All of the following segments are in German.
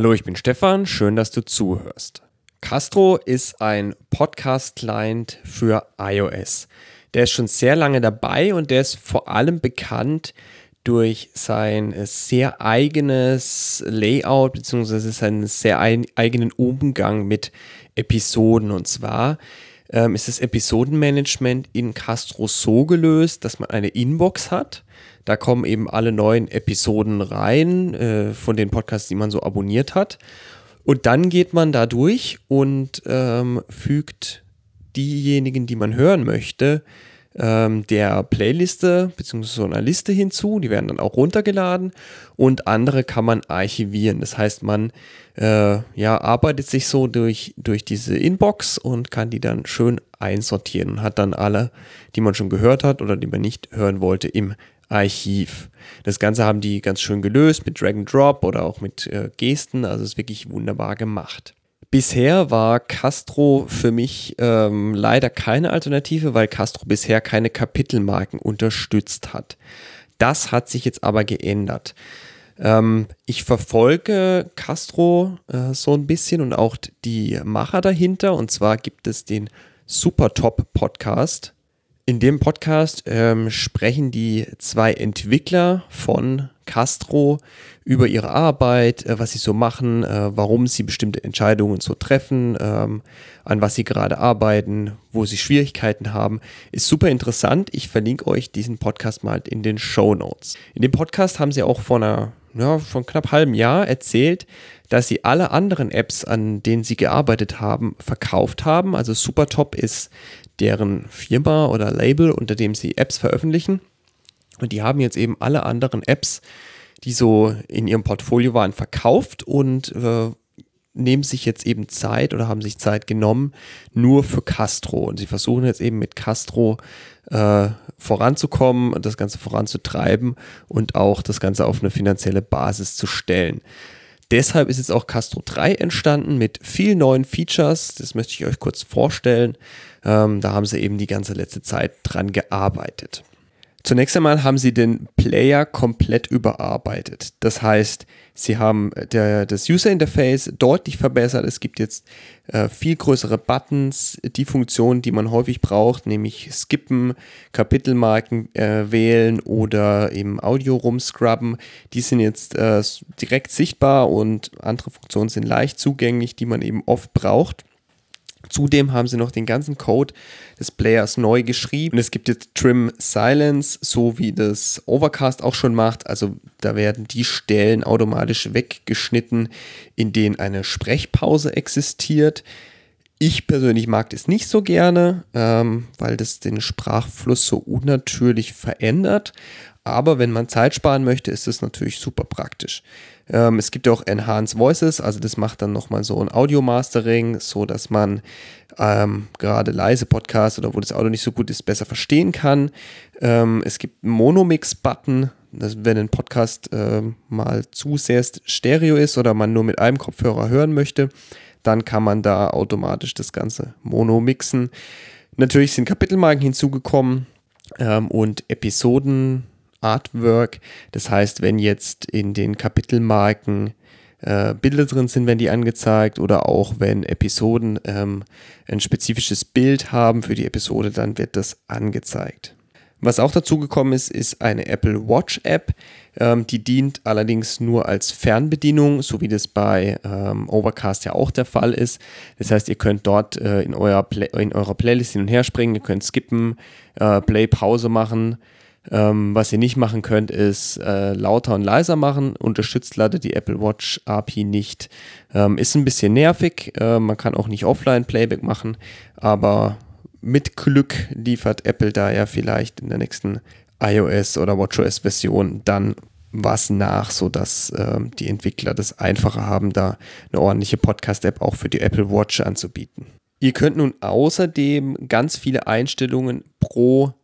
Hallo, ich bin Stefan, schön, dass du zuhörst. Castro ist ein Podcast-Client für iOS. Der ist schon sehr lange dabei und der ist vor allem bekannt durch sein sehr eigenes Layout bzw. seinen sehr eigenen Umgang mit Episoden. Und zwar ähm, ist das Episodenmanagement in Castro so gelöst, dass man eine Inbox hat. Da kommen eben alle neuen Episoden rein äh, von den Podcasts, die man so abonniert hat. Und dann geht man da durch und ähm, fügt diejenigen, die man hören möchte, ähm, der Playliste bzw. so einer Liste hinzu. Die werden dann auch runtergeladen und andere kann man archivieren. Das heißt, man äh, ja, arbeitet sich so durch, durch diese Inbox und kann die dann schön einsortieren und hat dann alle, die man schon gehört hat oder die man nicht hören wollte, im Archiv. Das Ganze haben die ganz schön gelöst mit Drag and Drop oder auch mit äh, Gesten. Also ist wirklich wunderbar gemacht. Bisher war Castro für mich ähm, leider keine Alternative, weil Castro bisher keine Kapitelmarken unterstützt hat. Das hat sich jetzt aber geändert. Ähm, ich verfolge Castro äh, so ein bisschen und auch die Macher dahinter. Und zwar gibt es den Super Top Podcast. In dem Podcast ähm, sprechen die zwei Entwickler von Castro über ihre Arbeit, äh, was sie so machen, äh, warum sie bestimmte Entscheidungen so treffen, ähm, an was sie gerade arbeiten, wo sie Schwierigkeiten haben. Ist super interessant. Ich verlinke euch diesen Podcast mal in den Show Notes. In dem Podcast haben sie auch vor einer, ja, von knapp halbem Jahr erzählt, dass sie alle anderen Apps, an denen sie gearbeitet haben, verkauft haben. Also Supertop ist deren Firma oder Label, unter dem sie Apps veröffentlichen. Und die haben jetzt eben alle anderen Apps, die so in ihrem Portfolio waren, verkauft und äh, nehmen sich jetzt eben Zeit oder haben sich Zeit genommen nur für Castro. Und sie versuchen jetzt eben mit Castro äh, voranzukommen und das Ganze voranzutreiben und auch das Ganze auf eine finanzielle Basis zu stellen. Deshalb ist jetzt auch Castro 3 entstanden mit vielen neuen Features. Das möchte ich euch kurz vorstellen. Ähm, da haben sie eben die ganze letzte Zeit dran gearbeitet. Zunächst einmal haben sie den Player komplett überarbeitet. Das heißt, sie haben der, das User Interface deutlich verbessert. Es gibt jetzt äh, viel größere Buttons, die Funktionen, die man häufig braucht, nämlich skippen, Kapitelmarken äh, wählen oder im Audio rumscrubben. Die sind jetzt äh, direkt sichtbar und andere Funktionen sind leicht zugänglich, die man eben oft braucht. Zudem haben sie noch den ganzen Code des Players neu geschrieben. Und es gibt jetzt Trim Silence, so wie das Overcast auch schon macht. Also da werden die Stellen automatisch weggeschnitten, in denen eine Sprechpause existiert. Ich persönlich mag das nicht so gerne, ähm, weil das den Sprachfluss so unnatürlich verändert. Aber wenn man Zeit sparen möchte, ist das natürlich super praktisch. Ähm, es gibt auch Enhanced Voices, also das macht dann nochmal so ein Audio-Mastering, so dass man ähm, gerade leise Podcasts oder wo das Audio nicht so gut ist, besser verstehen kann. Ähm, es gibt einen Monomix-Button, wenn ein Podcast äh, mal zu sehr Stereo ist oder man nur mit einem Kopfhörer hören möchte, dann kann man da automatisch das Ganze mono mixen. Natürlich sind Kapitelmarken hinzugekommen ähm, und Episoden Artwork. Das heißt, wenn jetzt in den Kapitelmarken äh, Bilder drin sind, werden die angezeigt oder auch wenn Episoden ähm, ein spezifisches Bild haben für die Episode, dann wird das angezeigt. Was auch dazu gekommen ist, ist eine Apple Watch App. Ähm, die dient allerdings nur als Fernbedienung, so wie das bei ähm, Overcast ja auch der Fall ist. Das heißt, ihr könnt dort äh, in, Play in eurer Playlist hin und her springen, ihr könnt skippen, äh, Play, Pause machen. Ähm, was ihr nicht machen könnt, ist äh, lauter und leiser machen. Unterstützt leider die Apple Watch API nicht. Ähm, ist ein bisschen nervig. Äh, man kann auch nicht offline Playback machen, aber mit Glück liefert Apple da ja vielleicht in der nächsten iOS oder WatchOS Version dann was nach, sodass äh, die Entwickler das einfacher haben, da eine ordentliche Podcast-App auch für die Apple Watch anzubieten. Ihr könnt nun außerdem ganz viele Einstellungen pro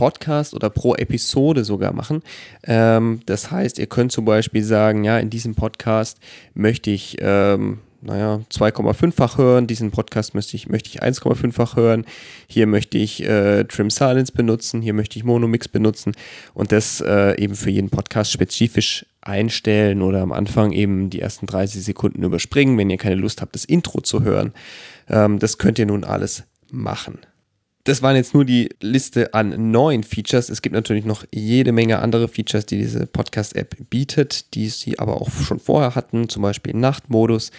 Podcast oder pro Episode sogar machen. Ähm, das heißt, ihr könnt zum Beispiel sagen, ja, in diesem Podcast möchte ich ähm, naja, 2,5-fach hören. Diesen Podcast möchte ich, möchte ich 1,5-fach hören. Hier möchte ich äh, Trim Silence benutzen. Hier möchte ich Monomix benutzen. Und das äh, eben für jeden Podcast spezifisch einstellen oder am Anfang eben die ersten 30 Sekunden überspringen, wenn ihr keine Lust habt, das Intro zu hören. Ähm, das könnt ihr nun alles machen. Das waren jetzt nur die Liste an neuen Features. Es gibt natürlich noch jede Menge andere Features, die diese Podcast-App bietet, die sie aber auch schon vorher hatten, zum Beispiel Nachtmodus.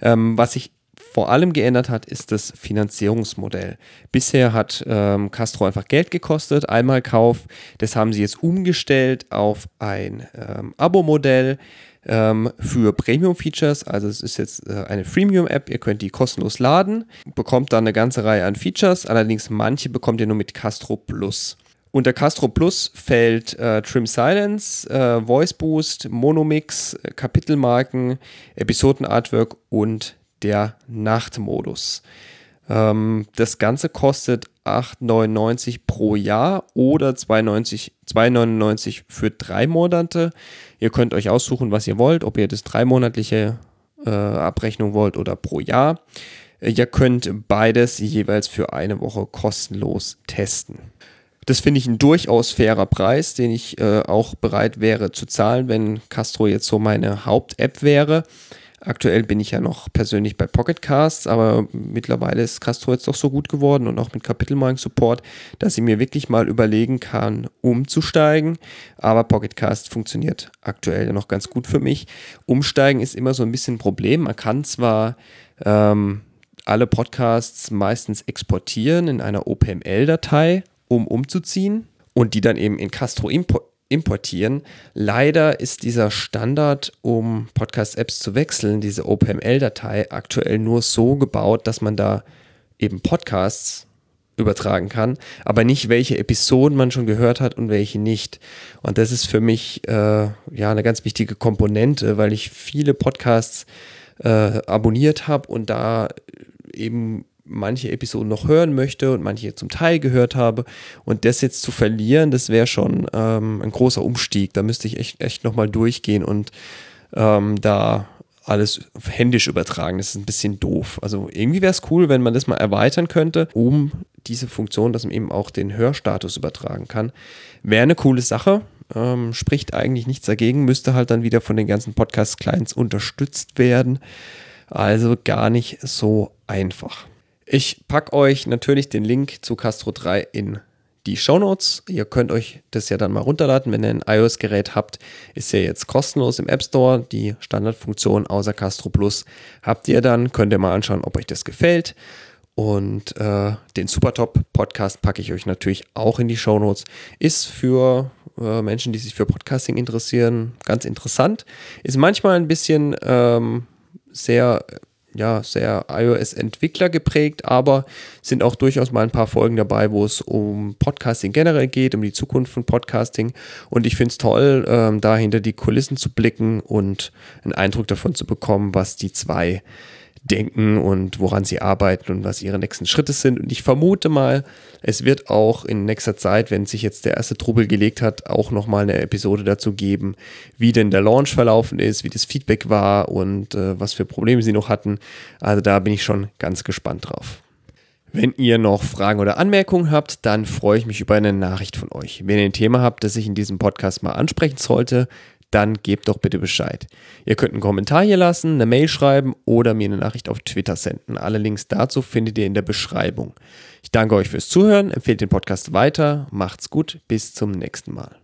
Ähm, was sich vor allem geändert hat, ist das Finanzierungsmodell. Bisher hat ähm, Castro einfach Geld gekostet, einmal Kauf. Das haben sie jetzt umgestellt auf ein ähm, Abo-Modell ähm, für Premium-Features. Also es ist jetzt äh, eine Freemium-App, ihr könnt die kostenlos laden, bekommt dann eine ganze Reihe an Features, allerdings manche bekommt ihr nur mit Castro Plus. Unter Castro Plus fällt äh, Trim Silence, äh, Voice Boost, Monomix, äh, Kapitelmarken, Episodenartwork und der Nachtmodus. Ähm, das Ganze kostet 8,99 pro Jahr oder 2,99 für drei Monate. Ihr könnt euch aussuchen, was ihr wollt, ob ihr das dreimonatliche äh, Abrechnung wollt oder pro Jahr. Ihr könnt beides jeweils für eine Woche kostenlos testen. Das finde ich ein durchaus fairer Preis, den ich äh, auch bereit wäre zu zahlen, wenn Castro jetzt so meine Haupt-App wäre. Aktuell bin ich ja noch persönlich bei Pocket Casts, aber mittlerweile ist Castro jetzt doch so gut geworden und auch mit Kapitelmarken Support, dass ich mir wirklich mal überlegen kann, umzusteigen. Aber Pocket Cast funktioniert aktuell noch ganz gut für mich. Umsteigen ist immer so ein bisschen ein Problem. Man kann zwar ähm, alle Podcasts meistens exportieren in einer OPML-Datei, um umzuziehen und die dann eben in Castro importieren. Leider ist dieser Standard, um Podcast-Apps zu wechseln, diese OPML-Datei, aktuell nur so gebaut, dass man da eben Podcasts übertragen kann, aber nicht welche Episoden man schon gehört hat und welche nicht. Und das ist für mich äh, ja eine ganz wichtige Komponente, weil ich viele Podcasts äh, abonniert habe und da eben manche Episoden noch hören möchte und manche zum Teil gehört habe. Und das jetzt zu verlieren, das wäre schon ähm, ein großer Umstieg. Da müsste ich echt, echt nochmal durchgehen und ähm, da alles händisch übertragen. Das ist ein bisschen doof. Also irgendwie wäre es cool, wenn man das mal erweitern könnte, um diese Funktion, dass man eben auch den Hörstatus übertragen kann. Wäre eine coole Sache. Ähm, spricht eigentlich nichts dagegen, müsste halt dann wieder von den ganzen Podcast-Clients unterstützt werden. Also gar nicht so einfach. Ich packe euch natürlich den Link zu Castro 3 in die Show Notes. Ihr könnt euch das ja dann mal runterladen. Wenn ihr ein iOS-Gerät habt, ist ja jetzt kostenlos im App Store. Die Standardfunktion außer Castro Plus habt ihr dann. Könnt ihr mal anschauen, ob euch das gefällt. Und äh, den Supertop Podcast packe ich euch natürlich auch in die Show Notes. Ist für äh, Menschen, die sich für Podcasting interessieren, ganz interessant. Ist manchmal ein bisschen ähm, sehr ja, sehr iOS-Entwickler geprägt, aber sind auch durchaus mal ein paar Folgen dabei, wo es um Podcasting generell geht, um die Zukunft von Podcasting. Und ich finde es toll, ähm, da hinter die Kulissen zu blicken und einen Eindruck davon zu bekommen, was die zwei denken und woran sie arbeiten und was ihre nächsten Schritte sind. Und ich vermute mal, es wird auch in nächster Zeit, wenn sich jetzt der erste Trubel gelegt hat, auch nochmal eine Episode dazu geben, wie denn der Launch verlaufen ist, wie das Feedback war und äh, was für Probleme sie noch hatten. Also da bin ich schon ganz gespannt drauf. Wenn ihr noch Fragen oder Anmerkungen habt, dann freue ich mich über eine Nachricht von euch. Wenn ihr ein Thema habt, das ich in diesem Podcast mal ansprechen sollte, dann gebt doch bitte Bescheid. Ihr könnt einen Kommentar hier lassen, eine Mail schreiben oder mir eine Nachricht auf Twitter senden. Alle Links dazu findet ihr in der Beschreibung. Ich danke euch fürs Zuhören, empfehlt den Podcast weiter, macht's gut, bis zum nächsten Mal.